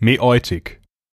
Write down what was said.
Mäeutik